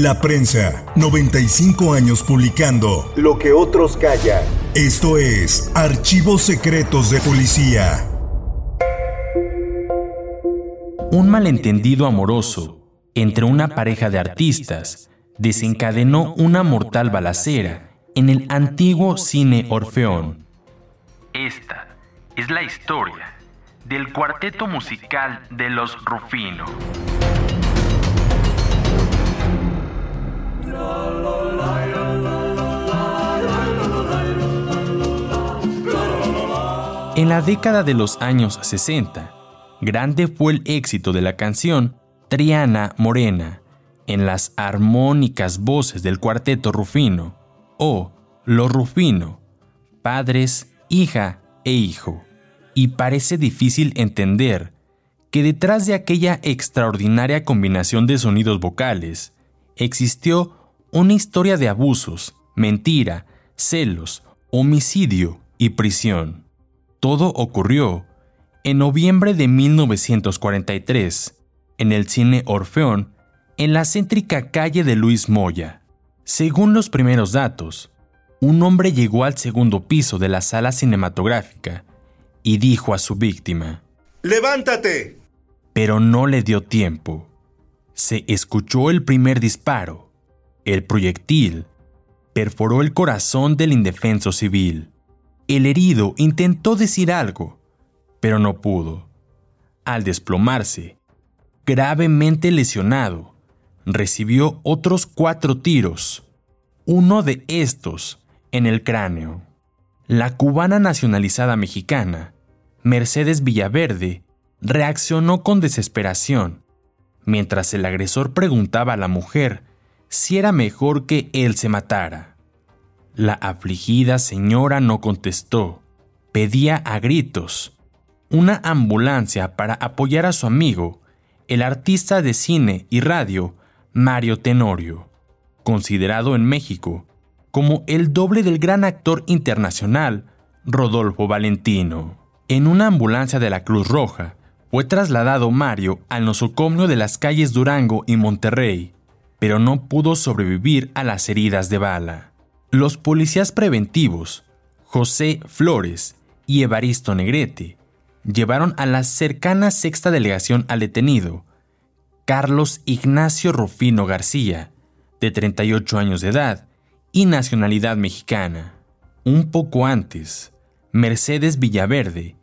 La prensa, 95 años publicando Lo que otros callan. Esto es Archivos Secretos de Policía. Un malentendido amoroso entre una pareja de artistas desencadenó una mortal balacera en el antiguo cine Orfeón. Esta es la historia del cuarteto musical de los Rufino. En la década de los años 60, grande fue el éxito de la canción Triana Morena en las armónicas voces del cuarteto Rufino o Lo Rufino, padres, hija e hijo. Y parece difícil entender que detrás de aquella extraordinaria combinación de sonidos vocales existió una historia de abusos, mentira, celos, homicidio y prisión. Todo ocurrió en noviembre de 1943, en el cine Orfeón, en la céntrica calle de Luis Moya. Según los primeros datos, un hombre llegó al segundo piso de la sala cinematográfica y dijo a su víctima, ¡Levántate! pero no le dio tiempo. Se escuchó el primer disparo. El proyectil perforó el corazón del indefenso civil. El herido intentó decir algo, pero no pudo. Al desplomarse, gravemente lesionado, recibió otros cuatro tiros, uno de estos en el cráneo. La cubana nacionalizada mexicana, Mercedes Villaverde, reaccionó con desesperación, mientras el agresor preguntaba a la mujer si era mejor que él se matara. La afligida señora no contestó, pedía a gritos una ambulancia para apoyar a su amigo, el artista de cine y radio Mario Tenorio, considerado en México como el doble del gran actor internacional Rodolfo Valentino. En una ambulancia de la Cruz Roja fue trasladado Mario al nosocomio de las calles Durango y Monterrey, pero no pudo sobrevivir a las heridas de bala. Los policías preventivos, José Flores y Evaristo Negrete, llevaron a la cercana sexta delegación al detenido, Carlos Ignacio Rufino García, de 38 años de edad y nacionalidad mexicana. Un poco antes, Mercedes Villaverde,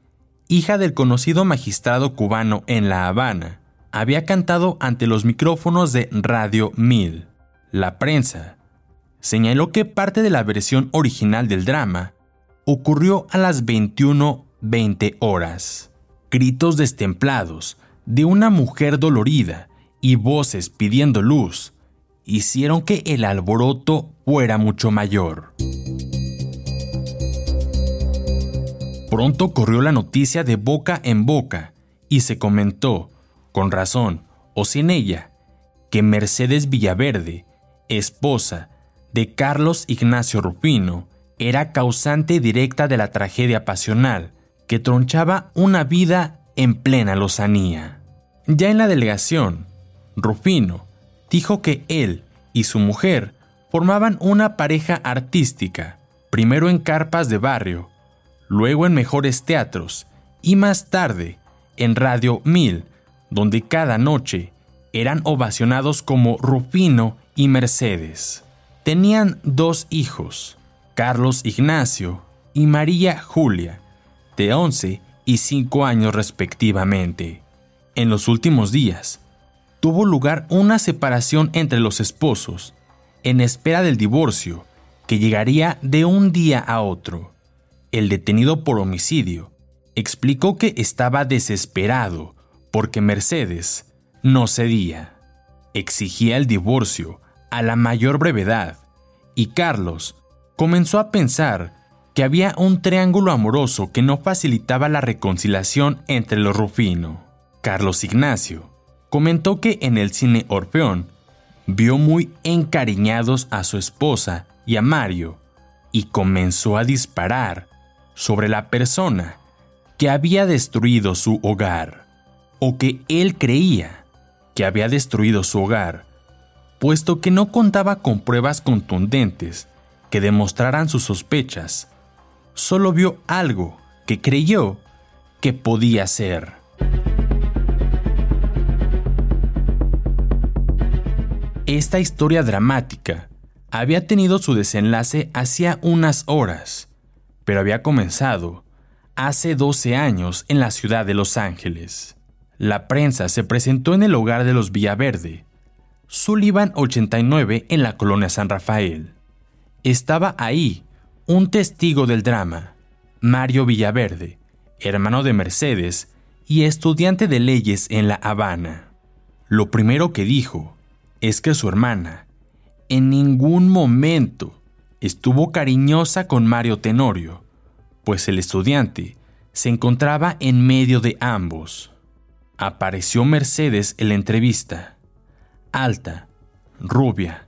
hija del conocido magistrado cubano en La Habana, había cantado ante los micrófonos de Radio 1000. La prensa señaló que parte de la versión original del drama ocurrió a las 21.20 horas. Gritos destemplados de una mujer dolorida y voces pidiendo luz hicieron que el alboroto fuera mucho mayor. Pronto corrió la noticia de boca en boca y se comentó, con razón o sin ella, que Mercedes Villaverde, esposa de Carlos Ignacio Rufino, era causante directa de la tragedia pasional que tronchaba una vida en plena lozanía. Ya en la delegación, Rufino dijo que él y su mujer formaban una pareja artística, primero en carpas de barrio, luego en mejores teatros y más tarde en Radio 1000, donde cada noche eran ovacionados como Rufino y Mercedes. Tenían dos hijos, Carlos Ignacio y María Julia, de 11 y 5 años respectivamente. En los últimos días, tuvo lugar una separación entre los esposos, en espera del divorcio, que llegaría de un día a otro. El detenido por homicidio explicó que estaba desesperado porque Mercedes no cedía. Exigía el divorcio a la mayor brevedad y Carlos comenzó a pensar que había un triángulo amoroso que no facilitaba la reconciliación entre los Rufino. Carlos Ignacio comentó que en el cine Orfeón vio muy encariñados a su esposa y a Mario y comenzó a disparar sobre la persona que había destruido su hogar, o que él creía que había destruido su hogar, puesto que no contaba con pruebas contundentes que demostraran sus sospechas, solo vio algo que creyó que podía ser. Esta historia dramática había tenido su desenlace hacía unas horas, pero había comenzado hace 12 años en la ciudad de Los Ángeles. La prensa se presentó en el hogar de los Villaverde, Sullivan 89 en la colonia San Rafael. Estaba ahí un testigo del drama, Mario Villaverde, hermano de Mercedes y estudiante de leyes en La Habana. Lo primero que dijo es que su hermana en ningún momento estuvo cariñosa con Mario Tenorio, pues el estudiante se encontraba en medio de ambos. Apareció Mercedes en la entrevista, alta, rubia,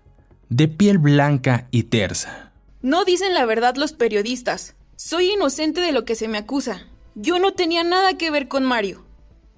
de piel blanca y tersa. No dicen la verdad los periodistas. Soy inocente de lo que se me acusa. Yo no tenía nada que ver con Mario.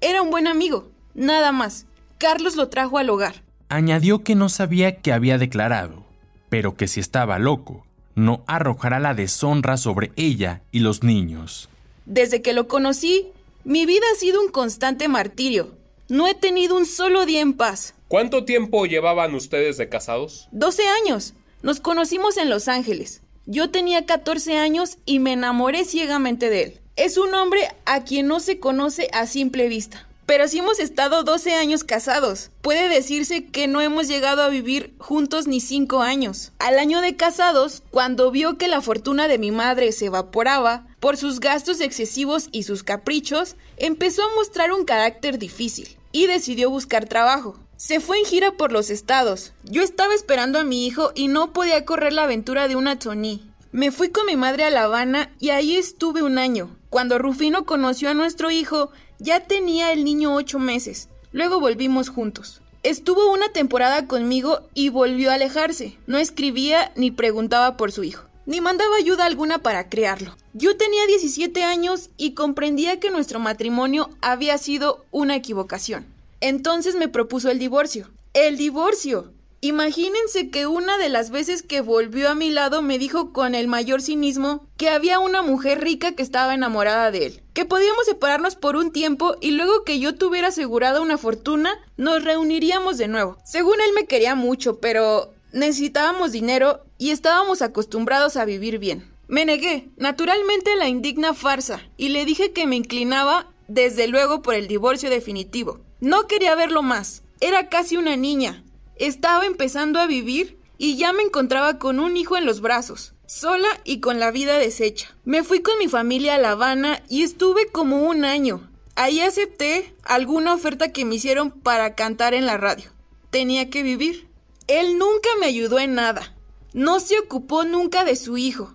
Era un buen amigo, nada más. Carlos lo trajo al hogar. Añadió que no sabía que había declarado, pero que si estaba loco, no arrojará la deshonra sobre ella y los niños. Desde que lo conocí, mi vida ha sido un constante martirio. No he tenido un solo día en paz. ¿Cuánto tiempo llevaban ustedes de casados? 12 años. Nos conocimos en Los Ángeles. Yo tenía 14 años y me enamoré ciegamente de él. Es un hombre a quien no se conoce a simple vista. Pero si hemos estado 12 años casados. Puede decirse que no hemos llegado a vivir juntos ni 5 años. Al año de casados, cuando vio que la fortuna de mi madre se evaporaba por sus gastos excesivos y sus caprichos, empezó a mostrar un carácter difícil y decidió buscar trabajo. Se fue en gira por los estados. Yo estaba esperando a mi hijo y no podía correr la aventura de una Tony. Me fui con mi madre a La Habana y ahí estuve un año. Cuando Rufino conoció a nuestro hijo, ya tenía el niño ocho meses. Luego volvimos juntos. Estuvo una temporada conmigo y volvió a alejarse. No escribía ni preguntaba por su hijo, ni mandaba ayuda alguna para criarlo. Yo tenía 17 años y comprendía que nuestro matrimonio había sido una equivocación. Entonces me propuso el divorcio. ¡El divorcio! Imagínense que una de las veces que volvió a mi lado me dijo con el mayor cinismo que había una mujer rica que estaba enamorada de él, que podíamos separarnos por un tiempo y luego que yo tuviera asegurada una fortuna, nos reuniríamos de nuevo. Según él me quería mucho, pero necesitábamos dinero y estábamos acostumbrados a vivir bien. Me negué, naturalmente, la indigna farsa, y le dije que me inclinaba, desde luego, por el divorcio definitivo. No quería verlo más. Era casi una niña, estaba empezando a vivir y ya me encontraba con un hijo en los brazos, sola y con la vida deshecha. Me fui con mi familia a La Habana y estuve como un año. Ahí acepté alguna oferta que me hicieron para cantar en la radio. Tenía que vivir. Él nunca me ayudó en nada. No se ocupó nunca de su hijo.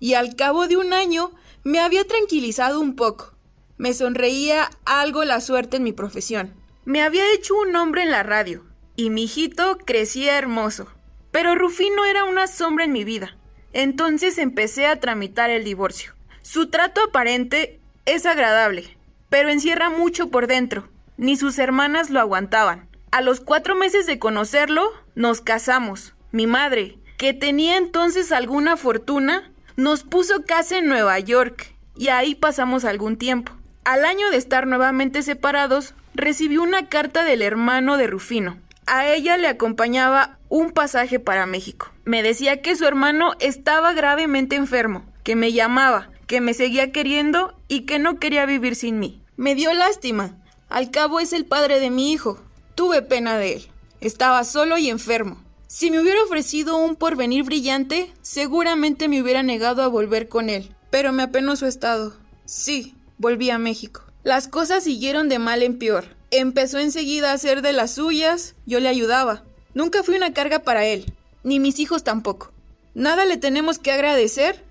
Y al cabo de un año me había tranquilizado un poco. Me sonreía algo la suerte en mi profesión. Me había hecho un nombre en la radio y mi hijito crecía hermoso. Pero Rufino era una sombra en mi vida. Entonces empecé a tramitar el divorcio. Su trato aparente es agradable, pero encierra mucho por dentro. Ni sus hermanas lo aguantaban. A los cuatro meses de conocerlo, nos casamos. Mi madre, que tenía entonces alguna fortuna, nos puso casa en Nueva York y ahí pasamos algún tiempo. Al año de estar nuevamente separados, recibió una carta del hermano de Rufino. A ella le acompañaba un pasaje para México. Me decía que su hermano estaba gravemente enfermo, que me llamaba, que me seguía queriendo y que no quería vivir sin mí. Me dio lástima. Al cabo es el padre de mi hijo. Tuve pena de él. Estaba solo y enfermo. Si me hubiera ofrecido un porvenir brillante, seguramente me hubiera negado a volver con él. Pero me apenó su estado. Sí, volví a México. Las cosas siguieron de mal en peor. Empezó enseguida a hacer de las suyas, yo le ayudaba. Nunca fui una carga para él, ni mis hijos tampoco. Nada le tenemos que agradecer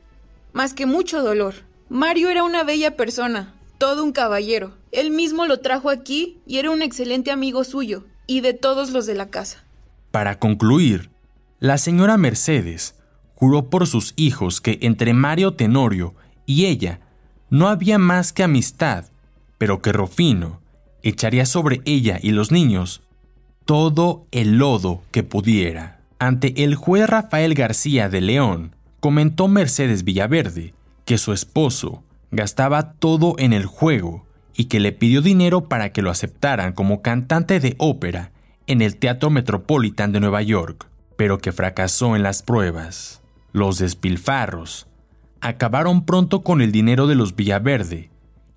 más que mucho dolor. Mario era una bella persona, todo un caballero. Él mismo lo trajo aquí y era un excelente amigo suyo y de todos los de la casa. Para concluir, la señora Mercedes juró por sus hijos que entre Mario Tenorio y ella no había más que amistad, pero que Rufino echaría sobre ella y los niños todo el lodo que pudiera. Ante el juez Rafael García de León, comentó Mercedes Villaverde que su esposo gastaba todo en el juego y que le pidió dinero para que lo aceptaran como cantante de ópera en el Teatro Metropolitan de Nueva York, pero que fracasó en las pruebas. Los despilfarros acabaron pronto con el dinero de los Villaverde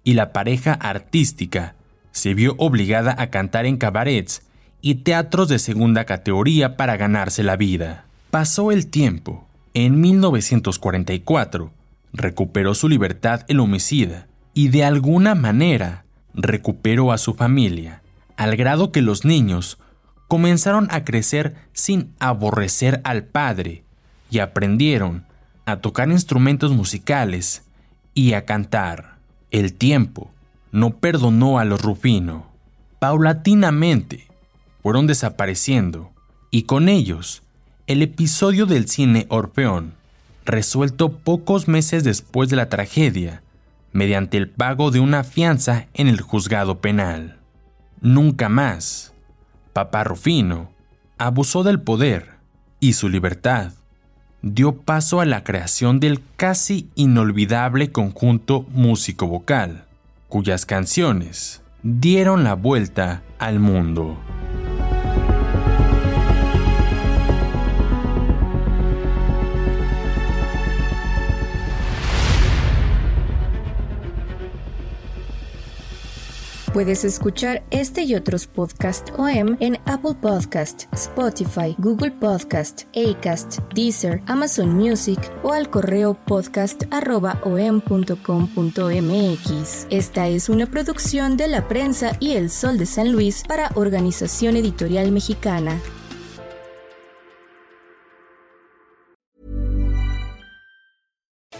y la pareja artística se vio obligada a cantar en cabarets y teatros de segunda categoría para ganarse la vida. Pasó el tiempo. En 1944 recuperó su libertad el homicida y de alguna manera recuperó a su familia, al grado que los niños comenzaron a crecer sin aborrecer al padre y aprendieron a tocar instrumentos musicales y a cantar. El tiempo no perdonó a los Rufino. Paulatinamente fueron desapareciendo y con ellos el episodio del cine Orfeón, resuelto pocos meses después de la tragedia, mediante el pago de una fianza en el juzgado penal. Nunca más, Papá Rufino abusó del poder y su libertad dio paso a la creación del casi inolvidable conjunto músico-vocal, cuyas canciones dieron la vuelta al mundo. Puedes escuchar este y otros podcasts OM en Apple Podcast, Spotify, Google Podcast, Acast, Deezer, Amazon Music o al correo podcast@om.com.mx. Esta es una producción de la prensa y El Sol de San Luis para Organización Editorial Mexicana.